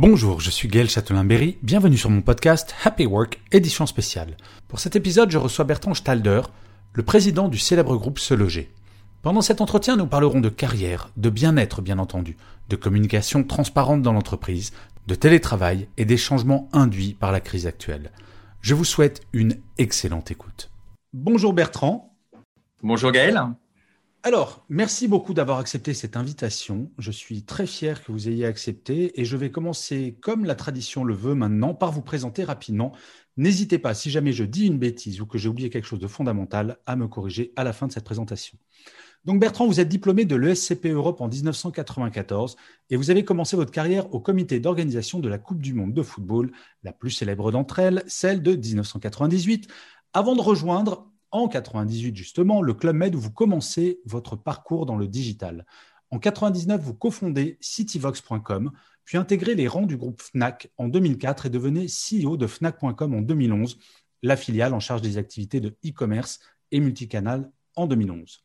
Bonjour, je suis Gaël Châtelain-Berry, bienvenue sur mon podcast Happy Work, édition spéciale. Pour cet épisode, je reçois Bertrand Stalder, le président du célèbre groupe Se Loger. Pendant cet entretien, nous parlerons de carrière, de bien-être bien entendu, de communication transparente dans l'entreprise, de télétravail et des changements induits par la crise actuelle. Je vous souhaite une excellente écoute. Bonjour Bertrand. Bonjour Gaël. Alors, merci beaucoup d'avoir accepté cette invitation. Je suis très fier que vous ayez accepté et je vais commencer, comme la tradition le veut maintenant, par vous présenter rapidement. N'hésitez pas, si jamais je dis une bêtise ou que j'ai oublié quelque chose de fondamental, à me corriger à la fin de cette présentation. Donc Bertrand, vous êtes diplômé de l'ESCP Europe en 1994 et vous avez commencé votre carrière au comité d'organisation de la Coupe du Monde de football, la plus célèbre d'entre elles, celle de 1998, avant de rejoindre en 98 justement le Club Med où vous commencez votre parcours dans le digital. En 99, vous cofondez cityvox.com, puis intégrez les rangs du groupe Fnac en 2004 et devenez CEO de Fnac.com en 2011, la filiale en charge des activités de e-commerce et multicanal en 2011.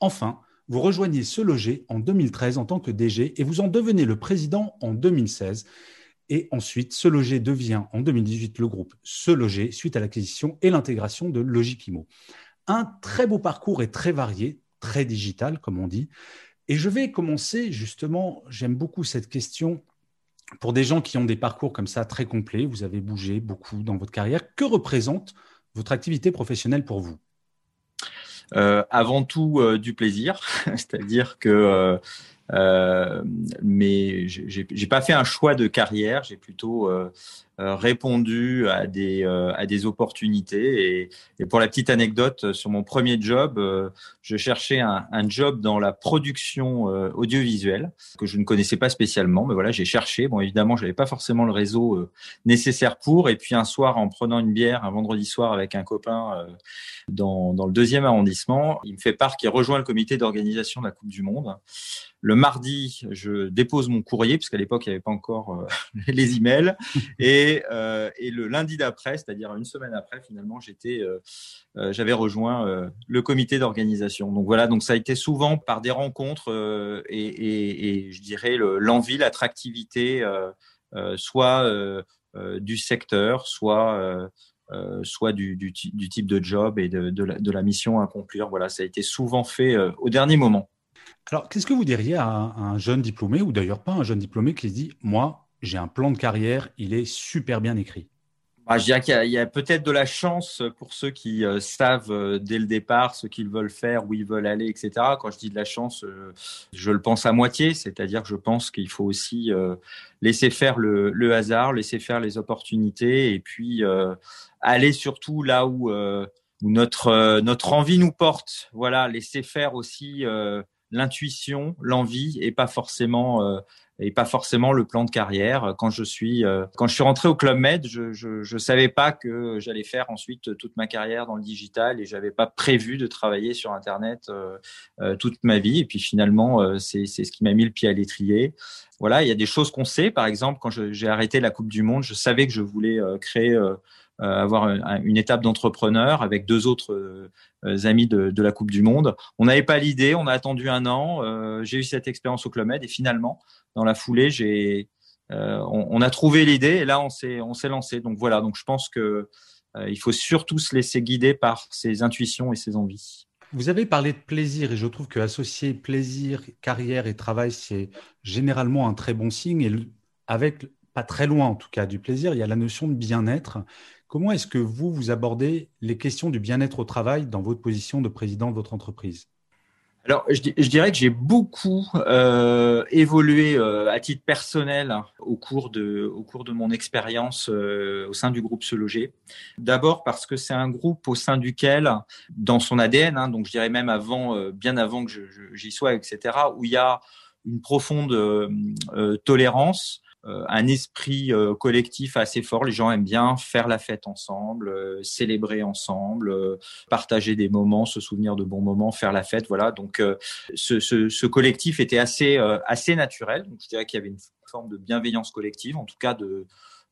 Enfin, vous rejoignez Se Loger en 2013 en tant que DG et vous en devenez le président en 2016. Et ensuite, Se Loger devient en 2018 le groupe Se Loger suite à l'acquisition et l'intégration de Logikimo. Un très beau parcours et très varié, très digital comme on dit. Et je vais commencer justement, j'aime beaucoup cette question pour des gens qui ont des parcours comme ça très complets. Vous avez bougé beaucoup dans votre carrière. Que représente votre activité professionnelle pour vous? Euh, avant tout euh, du plaisir, c'est-à-dire que euh, mais j'ai pas fait un choix de carrière, j'ai plutôt euh, euh, répondu à des, à des opportunités. Et, et, pour la petite anecdote, sur mon premier job, je cherchais un, un, job dans la production audiovisuelle que je ne connaissais pas spécialement, mais voilà, j'ai cherché. Bon, évidemment, j'avais pas forcément le réseau nécessaire pour. Et puis un soir, en prenant une bière, un vendredi soir avec un copain dans, dans le deuxième arrondissement, il me fait part qu'il rejoint le comité d'organisation de la Coupe du Monde. Le mardi, je dépose mon courrier, puisqu'à l'époque, il n'y avait pas encore euh, les emails. Et, euh, et le lundi d'après, c'est-à-dire une semaine après, finalement, j'étais, euh, j'avais rejoint le comité d'organisation. Donc voilà, donc ça a été souvent par des rencontres et, je dirais l'envie, l'attractivité, soit du secteur, soit du, type de job et de, de, la, de, la, mission à accomplir. Voilà, ça a été souvent fait au dernier moment. Alors, qu'est-ce que vous diriez à un, jeune diplômé, ou d'ailleurs pas un jeune diplômé, qui se dit, moi, j'ai un plan de carrière, il est super bien écrit bah, je dirais qu'il y a, peut-être de la chance pour ceux qui euh, savent euh, dès le départ ce qu'ils veulent faire, où ils veulent aller, etc. Quand je dis de la chance, euh, je le pense à moitié, c'est-à-dire que je pense qu'il faut aussi laisser faire le, hasard, laisser faire les opportunités, et puis aller surtout là où, où notre notre envie nous porte. Voilà, laisser faire aussi l'intuition, l'envie et pas forcément euh, et pas forcément le plan de carrière. Quand je suis euh, quand je suis rentré au Club Med, je je, je savais pas que j'allais faire ensuite toute ma carrière dans le digital et j'avais pas prévu de travailler sur Internet euh, toute ma vie. Et puis finalement, c'est c'est ce qui m'a mis le pied à l'étrier. Voilà, il y a des choses qu'on sait. Par exemple, quand j'ai arrêté la Coupe du Monde, je savais que je voulais créer euh, avoir une étape d'entrepreneur avec deux autres euh, amis de, la Coupe du Monde. On n'avait pas l'idée, on a attendu un an. Euh, j'ai eu cette expérience au Club Med et finalement, dans la foulée, j'ai, on, on, a trouvé l'idée et là, on s'est, on s'est lancé. Donc voilà. Donc je pense que il faut surtout se laisser guider par ses intuitions et ses envies. Vous avez parlé de plaisir et je trouve que associer plaisir, carrière et travail, c'est généralement un très bon signe. Et avec pas très loin en tout cas du plaisir, il y a la notion de bien-être. Comment est-ce que vous, vous abordez les questions du bien-être au travail dans votre position de président de votre entreprise? Alors, je, dirais que j'ai beaucoup euh, évolué euh, à titre personnel au cours de, au cours de mon expérience euh, au sein du groupe Se Loger. D'abord parce que c'est un groupe au sein duquel, dans son ADN, hein, donc je dirais même avant, bien avant que j'y sois, etc., où il y a une profonde tolérance, un esprit euh, collectif assez fort. Les gens aiment bien faire la fête ensemble, euh, célébrer ensemble, partager des moments, se souvenir de bons moments, faire la fête. Voilà. Donc, ce, ce, ce, collectif était assez assez naturel. Donc, je dirais qu'il y avait une forme de bienveillance collective, en tout cas de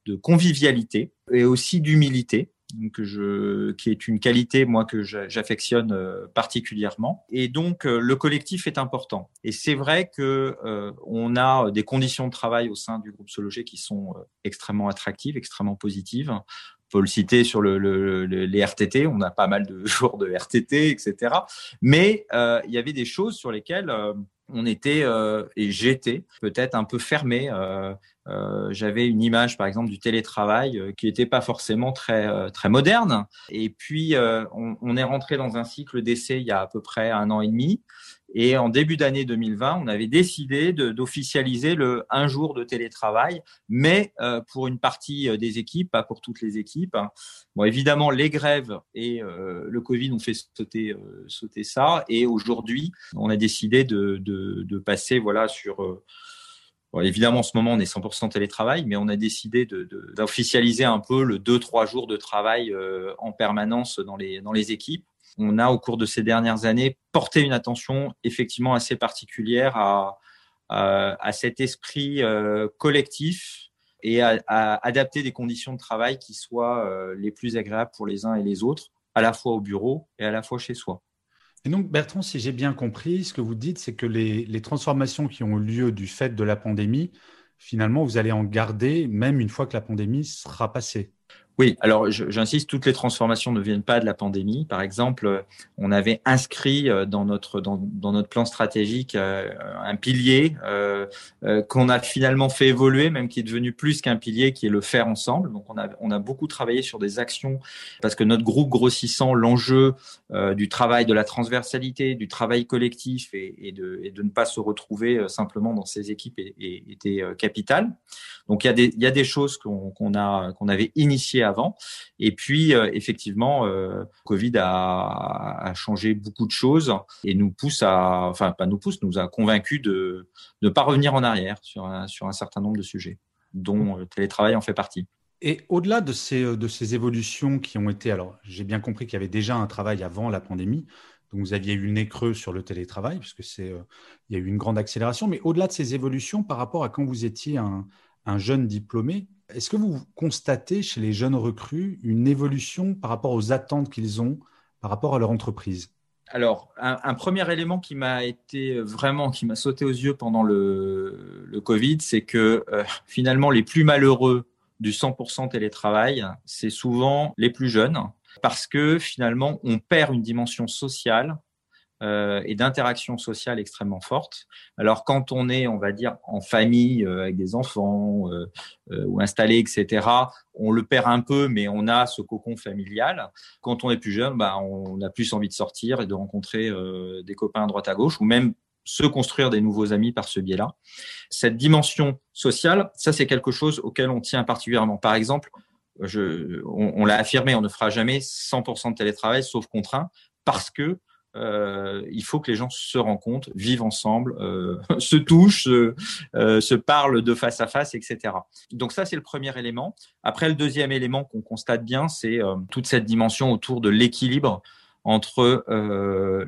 de convivialité et aussi d'humilité que je, qui est une qualité moi que j'affectionne euh, particulièrement. Et donc euh, le collectif est important. Et c'est vrai que euh, on a des conditions de travail au sein du groupe Sologer qui sont extrêmement attractives, extrêmement positives. On peut le citer sur le, le, les RTT, on a pas mal de jours de RTT, etc. Mais il y avait des choses sur lesquelles on était euh, et j'étais peut-être un peu fermé. Euh, euh, j'avais une image, par exemple, du télétravail qui n'était pas forcément très très moderne. Et puis on, on, est rentré dans un cycle d'essai il y a à peu près un an et demi. Et en début d'année 2020, on avait décidé d'officialiser le un jour de télétravail, mais euh, pour une partie euh, des équipes, pas pour toutes les équipes. Bon, évidemment, les grèves et euh, le Covid ont fait sauter, ça. Et aujourd'hui, on a décidé de, passer voilà sur Bon, évidemment, en ce moment, on est 100% télétravail, mais on a décidé d'officialiser un peu le 2-3 jours de travail en permanence dans les, dans les équipes on a au cours de ces dernières années porté une attention effectivement assez particulière à, à, cet esprit euh, collectif et à, adapter des conditions de travail qui soient euh, les plus agréables pour les uns et les autres, à la fois au bureau et à la fois chez soi. Et donc, Bertrand, si j'ai bien compris, ce que vous dites, c'est que les, les, transformations qui ont eu lieu du fait de la pandémie, finalement, vous allez en garder même une fois que la pandémie sera passée. Oui, alors j'insiste, toutes les transformations ne viennent pas de la pandémie. Par exemple, on avait inscrit euh, dans notre dans, dans notre plan stratégique euh, un pilier euh, qu'on a finalement fait évoluer, même qui est devenu plus qu'un pilier, qui est le faire ensemble. Donc on a on a beaucoup travaillé sur des actions parce que notre groupe grossissant, l'enjeu du travail, de la transversalité, du travail collectif et, et, de et de ne pas se retrouver simplement dans ces équipes était capital. Donc il y a des choses qu'on avait initiées avant. Et puis, euh, effectivement, euh, Covid a, changé beaucoup de choses et nous pousse à, enfin, pas nous pousse, nous a convaincus de ne pas revenir en arrière sur un, sur un certain nombre de sujets, dont le télétravail en fait partie. Et au-delà de ces, de ces évolutions qui ont été, alors j'ai bien compris qu'il y avait déjà un travail avant la pandémie, donc vous aviez eu le nez creux sur le télétravail, puisque c'est, euh, il y a eu une grande accélération. Mais au-delà de ces évolutions, par rapport à quand vous étiez un, un jeune diplômé, est-ce que vous constatez chez les jeunes recrues une évolution par rapport aux attentes qu'ils ont par rapport à leur entreprise? Alors, un, premier élément qui m'a été vraiment, qui m'a sauté aux yeux pendant le, Covid, c'est que euh, finalement, les plus malheureux du 100% télétravail, c'est souvent les plus jeunes, parce que finalement, on perd une dimension sociale euh, et d'interaction sociale extrêmement forte. Alors quand on est, on va dire, en famille euh, avec des enfants euh, ou installé, etc., on le perd un peu, mais on a ce cocon familial. Quand on est plus jeune, bah, on a plus envie de sortir et de rencontrer des copains à droite à gauche, ou même se construire des nouveaux amis par ce biais-là. Cette dimension sociale, ça c'est quelque chose auquel on tient particulièrement. Par exemple, on l'a affirmé, on ne fera jamais 100% de télétravail sauf contraint, parce que euh, il faut que les gens se rencontrent, vivent ensemble, euh, se touchent, euh, se parlent de face à face, etc. Donc ça, c'est le premier élément. Après, le deuxième élément qu'on constate bien, c'est toute cette dimension autour de l'équilibre entre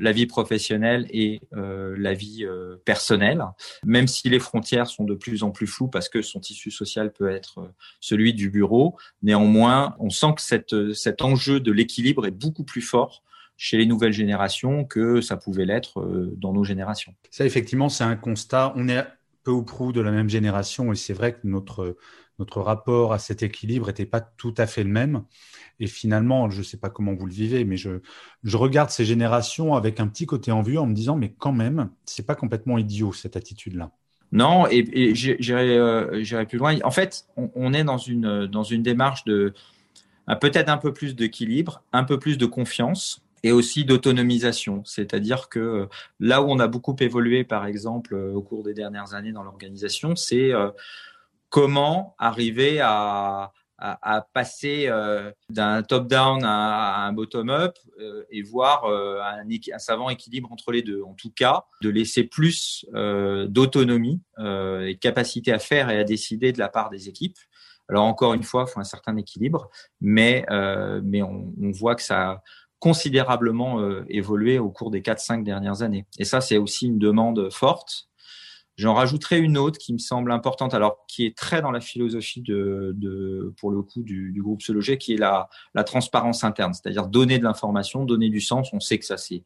la vie professionnelle et la vie personnelle, même si les frontières sont de plus en plus floues parce que son tissu social peut être celui du bureau. Néanmoins, on sent que cette, cet enjeu de l'équilibre est beaucoup plus fort chez les nouvelles générations que ça pouvait l'être euh, dans nos générations. Ça, effectivement, c'est un constat. On est peu ou prou de la même génération et c'est vrai que notre, notre rapport à cet équilibre n'était pas tout à fait le même. Et finalement, je ne sais pas comment vous le vivez, mais je, je regarde ces générations avec un petit côté envieux en me disant, mais quand même, c'est pas complètement idiot cette attitude-là. Non, et, et j'irai euh, plus loin. En fait, on, on, est dans une, dans une démarche de peut-être un peu plus d'équilibre, un peu plus de confiance, et aussi d'autonomisation. C'est-à-dire que là où on a beaucoup évolué, par exemple, au cours des dernières années dans l'organisation, c'est comment arriver à, passer euh, d'un top-down à, un bottom-up euh, et voir euh, un, savant équilibre entre les deux. En tout cas, de laisser plus d'autonomie et de capacité à faire et à décider de la part des équipes. Alors encore une fois, il faut un certain équilibre, mais, mais on, voit que ça considérablement évolué au cours des 4-5 dernières années. Et ça, c'est aussi une demande forte J'en rajouterai une autre qui me semble importante, alors qui est très dans la philosophie de, de pour le coup du, du groupe Se qui est la, la transparence interne, c'est-à-dire donner de l'information, donner du sens. On sait que ça c'est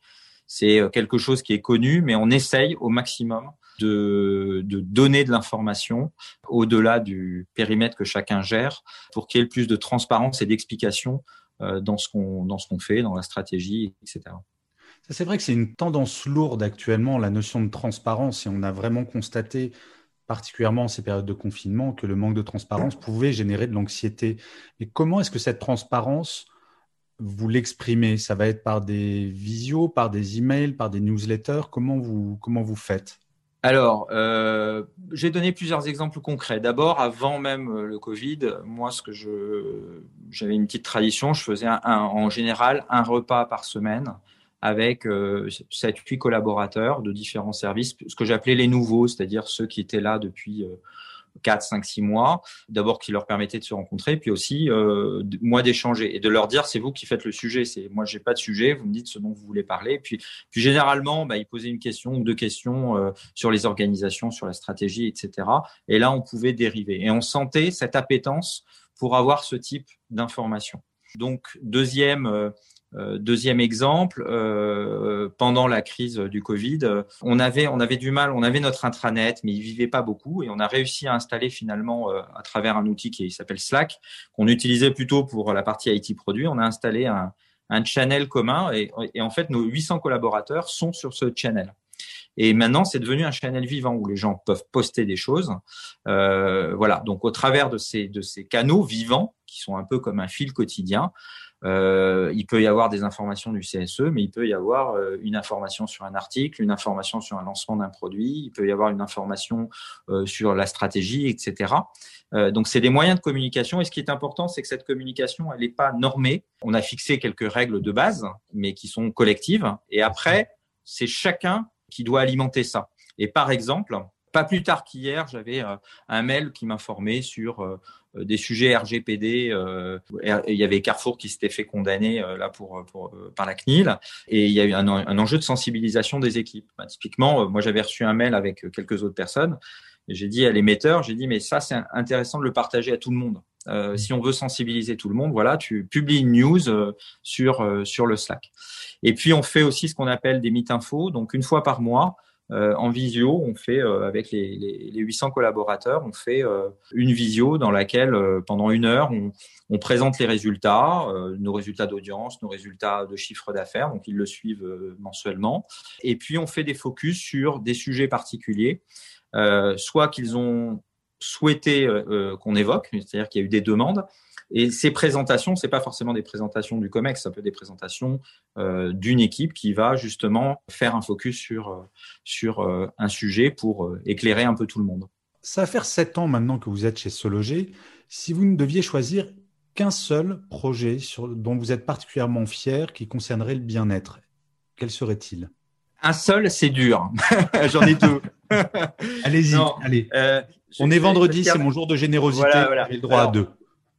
c'est quelque chose qui est connu, mais on essaye au maximum de, de donner de l'information au-delà du périmètre que chacun gère pour qu'il y ait le plus de transparence et d'explication euh, dans ce qu'on dans ce qu'on fait, dans la stratégie, etc. C'est vrai que c'est une tendance lourde actuellement, la notion de transparence, et on a vraiment constaté, particulièrement en ces périodes de confinement, que le manque de transparence pouvait générer de l'anxiété. Et comment est-ce que cette transparence, vous l'exprimez? Ça va être par des visios, par des emails, par des newsletters? Comment vous, comment vous faites? Alors, euh, j'ai donné plusieurs exemples concrets. D'abord, avant même euh, le Covid, moi, ce que je, j'avais une petite tradition, je faisais en général un repas par semaine avec euh, 7-8 collaborateurs de différents services, ce que j'appelais les nouveaux, c'est-à-dire ceux qui étaient là depuis euh, 4, 5, 6 mois, d'abord qui leur permettait de se rencontrer, puis aussi euh, moi d'échanger et de leur dire c'est vous qui faites le sujet, c'est moi j'ai pas de sujet, vous me dites ce dont vous voulez parler, puis, généralement bah, ils posaient une question ou deux questions euh, sur les organisations, sur la stratégie, etc. Et là on pouvait dériver et on sentait cette appétence pour avoir ce type d'information. Donc deuxième euh, deuxième exemple, euh, pendant la crise du Covid, on avait on avait du mal, on avait notre intranet, mais il vivait pas beaucoup, et on a réussi à installer finalement euh, à travers un outil qui s'appelle Slack, qu'on utilisait plutôt pour la partie IT produit. On a installé un, un channel commun, et, et en fait nos 800 collaborateurs sont sur ce channel. Et maintenant, c'est devenu un channel vivant où les gens peuvent poster des choses. Euh, voilà. Donc, au travers de ces de ces canaux vivants qui sont un peu comme un fil quotidien, euh, il peut y avoir des informations du CSE, mais il peut y avoir euh, une information sur un article, une information sur un lancement d'un produit, il peut y avoir une information euh, sur la stratégie, etc. Euh, donc, c'est des moyens de communication. Et ce qui est important, c'est que cette communication, elle n'est pas normée. On a fixé quelques règles de base, mais qui sont collectives. Et après, c'est chacun qui doit alimenter ça. Et par exemple, pas plus tard qu'hier, j'avais un mail qui m'informait sur euh, des sujets RGPD. Euh, il y avait Carrefour qui s'était fait condamner euh, là pour, pour par la CNIL, et il y a eu un, un enjeu de sensibilisation des équipes. Bah, typiquement, moi j'avais reçu un mail avec quelques autres personnes. Et j'ai dit à l'émetteur, j'ai dit mais ça c'est intéressant de le partager à tout le monde. Euh, si on veut sensibiliser tout le monde, voilà, tu publies une news sur sur le Slack. Et puis on fait aussi ce qu'on appelle des meet infos. Donc une fois par mois, euh, en visio, on fait euh, avec les, les, les, 800 collaborateurs, on fait euh, une visio dans laquelle pendant une heure, on, on présente les résultats, nos résultats d'audience, nos résultats de chiffre d'affaires, donc ils le suivent mensuellement. Et puis on fait des focus sur des sujets particuliers, soit qu'ils ont souhaité qu'on évoque, c'est-à-dire qu'il y a eu des demandes, et ces présentations, c'est pas forcément des présentations du COMEX, ça peut être des présentations euh, d'une équipe qui va justement faire un focus sur, euh, sur euh, un sujet pour euh, éclairer un peu tout le monde. Ça va faire sept ans maintenant que vous êtes chez Sologer. Si vous ne deviez choisir qu'un seul projet sur, dont vous êtes particulièrement fier qui concernerait le bien-être, quel serait-il? Un seul, c'est dur. J'en ai deux. Allez-y, allez. On est vendredi, c'est mon jour de générosité. Voilà, voilà. J'ai le droit Alors, à deux.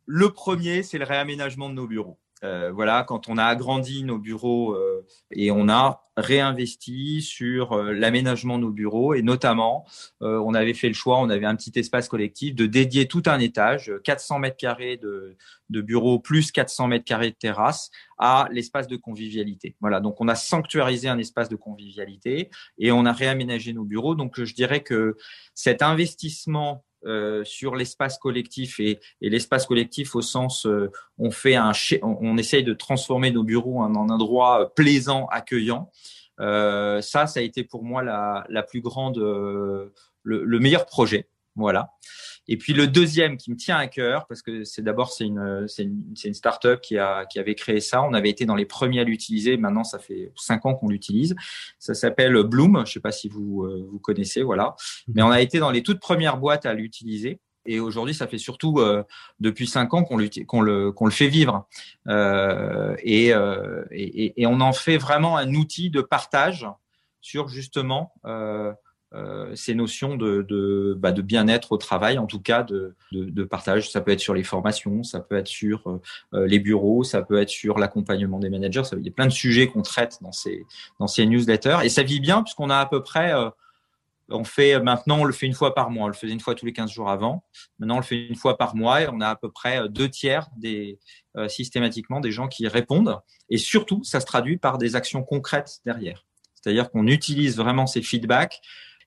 Le premier, c'est le réaménagement de nos bureaux. Euh, voilà, quand on a agrandi nos bureaux euh, et on a réinvesti sur euh, l'aménagement de nos bureaux et notamment, euh, on avait fait le choix, on avait un petit espace collectif de dédier tout un étage, 400 mètres carrés de, de bureaux plus 400 mètres carrés de terrasse à l'espace de convivialité. Voilà, donc on a sanctuarisé un espace de convivialité et on a réaménagé nos bureaux. Donc je dirais que cet investissement euh, sur l'espace collectif et, et l'espace collectif au sens euh, on fait un on, essaye de transformer nos bureaux en un endroit plaisant accueillant euh, ça ça a été pour moi la, la plus grande le, le, meilleur projet. Voilà Et puis le deuxième qui me tient à cœur, parce que c'est d'abord c'est une c'est une, une start-up qui a qui avait créé ça. On avait été dans les premiers à l'utiliser. Maintenant, ça fait cinq ans qu'on l'utilise. Ça s'appelle Bloom. Je sais pas si vous euh, vous connaissez, voilà. Mais on a été dans les toutes premières boîtes à l'utiliser. Et aujourd'hui, ça fait surtout euh, depuis cinq ans qu'on qu'on le, qu'on le fait vivre. Euh, et, euh, et, et, on en fait vraiment un outil de partage sur justement euh, ces notions de, de, bah, de bien-être au travail, en tout cas de, de, de, partage. Ça peut être sur les formations, ça peut être sur euh, les bureaux, ça peut être sur l'accompagnement des managers. Il y a plein de sujets qu'on traite dans ces, dans ces newsletters. Et ça vit bien puisqu'on a à peu près... Euh, on fait maintenant, on le fait une fois par mois. On le faisait une fois tous les 15 jours avant. Maintenant, on le fait une fois par mois et on a à peu près deux tiers des systématiquement des gens qui répondent. Et surtout, ça se traduit par des actions concrètes derrière. C'est-à-dire qu'on utilise vraiment ces feedbacks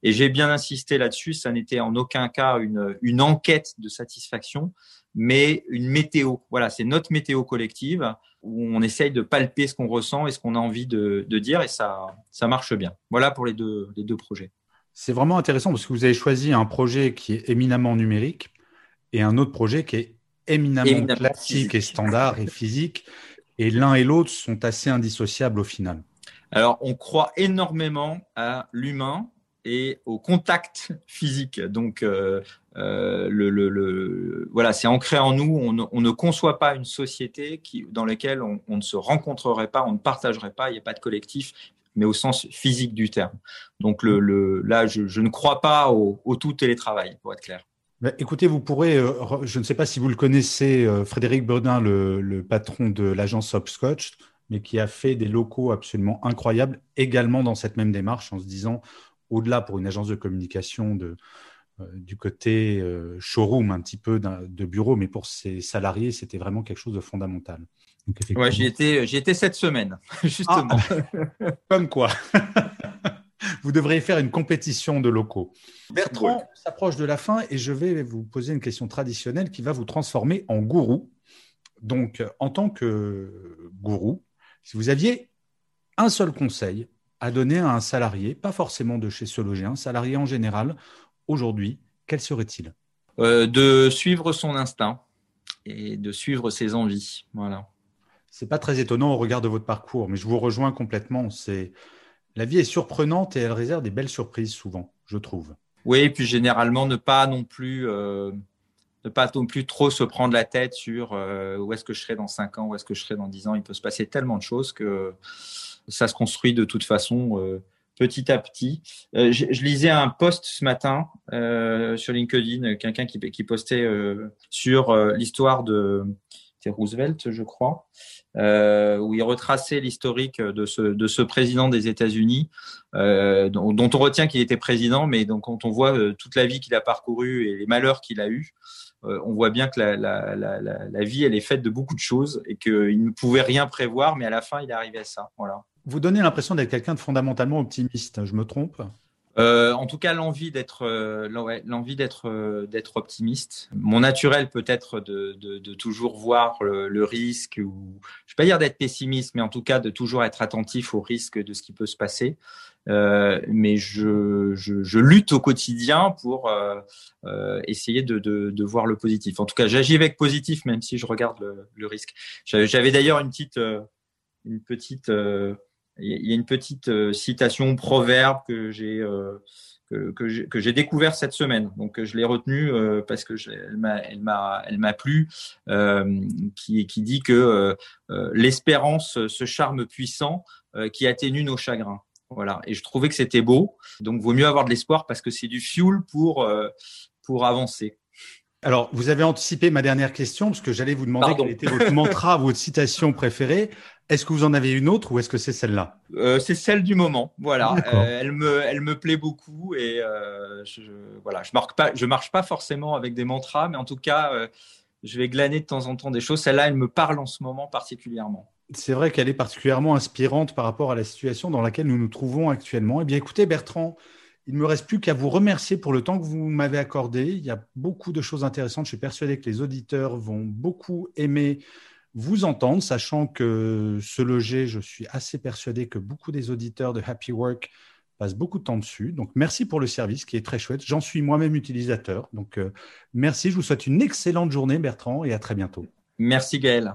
et j'ai bien insisté là-dessus, ça n'était en aucun cas une, une enquête de satisfaction, mais une météo. Voilà, c'est notre météo collective où on essaye de palper ce qu'on ressent et ce qu'on a envie de, de, dire et ça, ça marche bien. Voilà pour les deux, les deux projets. C'est vraiment intéressant parce que vous avez choisi un projet qui est éminemment numérique et un autre projet qui est éminemment, éminemment classique physique. et standard et physique. Et l'un et l'autre sont assez indissociables au final. Alors, on croit énormément à l'humain et au contact physique. Donc, euh, euh, voilà, c'est ancré en nous. On ne, on ne, conçoit pas une société dans laquelle on, ne se rencontrerait pas, on ne partagerait pas, il n'y a pas de collectif, mais au sens physique du terme. Donc, là, je, ne crois pas au, tout télétravail, pour être clair. Bah, écoutez, vous pourrez, euh, je ne sais pas si vous le connaissez, Frédéric Bodin, le, le patron de l'agence Hopscotch, mais qui a fait des locaux absolument incroyables, également dans cette même démarche, en se disant au-delà pour une agence de communication de, euh, du côté euh, showroom, un petit peu de bureau, mais pour ses salariés, c'était vraiment quelque chose de fondamental. Donc, ouais, j'y étais, j'y étais cette semaine, justement. Ah, comme quoi. vous devriez faire une compétition de locaux. Bertrand s'approche de la fin et je vais vous poser une question traditionnelle qui va vous transformer en gourou. Donc, en tant que gourou, si vous aviez un seul conseil à donner à un salarié, pas forcément de chez Sologer, un salarié en général, aujourd'hui, quel serait-il? Euh, De suivre son instinct et de suivre ses envies. Voilà. C'est pas très étonnant au regard de votre parcours, mais je vous rejoins complètement. C'est la vie est surprenante et elle réserve des belles surprises souvent, je trouve. Oui, et puis généralement ne pas non plus euh, ne pas non plus trop se prendre la tête sur euh, où est-ce que je serai dans 5 ans, où est-ce que je serai dans 10 ans. Il peut se passer tellement de choses que ça se construit de toute façon euh, petit à petit. Euh, je, lisais un post ce matin euh, sur LinkedIn, quelqu'un qui, postait sur l'histoire de Roosevelt, je crois, où il retraçait l'historique de ce, de ce président des États-Unis, dont, on retient qu'il était président, mais donc quand on voit toute la vie qu'il a parcourue et les malheurs qu'il a eus, on voit bien que la, la, vie, elle est faite de beaucoup de choses et qu'il ne pouvait rien prévoir, mais à la fin, il est arrivé à ça. Voilà. Vous donnez l'impression d'être quelqu'un de fondamentalement optimiste. Je me trompe? Euh, en tout cas, l'envie d'être, euh, l'envie euh, optimiste. Mon naturel peut être de, de, toujours voir le, risque, ou je vais pas dire d'être pessimiste, mais en tout cas de toujours être attentif au risque de ce qui peut se passer. Euh, mais je, je, lutte au quotidien pour essayer de, de, de, voir le positif. En tout cas, j'agis avec positif, même si je regarde le, le risque. J'avais d'ailleurs une petite, une petite il y a une petite euh, citation proverbe que j'ai euh, que, j'ai découvert cette semaine. Donc je l'ai retenue euh, parce que elle m'a elle m'a elle m'a plu euh, qui qui dit que euh, l'espérance ce charme puissant qui atténue nos chagrins. Voilà, et je trouvais que c'était beau. Donc vaut mieux avoir de l'espoir parce que c'est du fuel pour pour avancer. Alors, vous avez anticipé ma dernière question parce que j'allais vous demander Pardon. quel était votre mantra, votre citation préférée. Est-ce que vous en avez une autre ou est-ce que c'est celle-là? Euh, C'est celle du moment. Voilà, euh, elle me, elle me plaît beaucoup et euh, je, voilà, je marque pas, je marche pas forcément avec des mantras, mais en tout cas, je vais glaner de temps en temps des choses. Celle-là, elle me parle en ce moment particulièrement. C'est vrai qu'elle est particulièrement inspirante par rapport à la situation dans laquelle nous nous trouvons actuellement. Eh bien, écoutez, Bertrand, il ne me reste plus qu'à vous remercier pour le temps que vous m'avez accordé. Il y a beaucoup de choses intéressantes. Je suis persuadé que les auditeurs vont beaucoup aimer vous entendre, sachant que ce loger, je suis assez persuadé que beaucoup des auditeurs de Happy Work passe beaucoup de temps dessus. Donc, merci pour le service qui est très chouette. J'en suis moi-même utilisateur. Donc, euh, merci. Je vous souhaite une excellente journée, Bertrand, et à très bientôt. Merci, Gaël.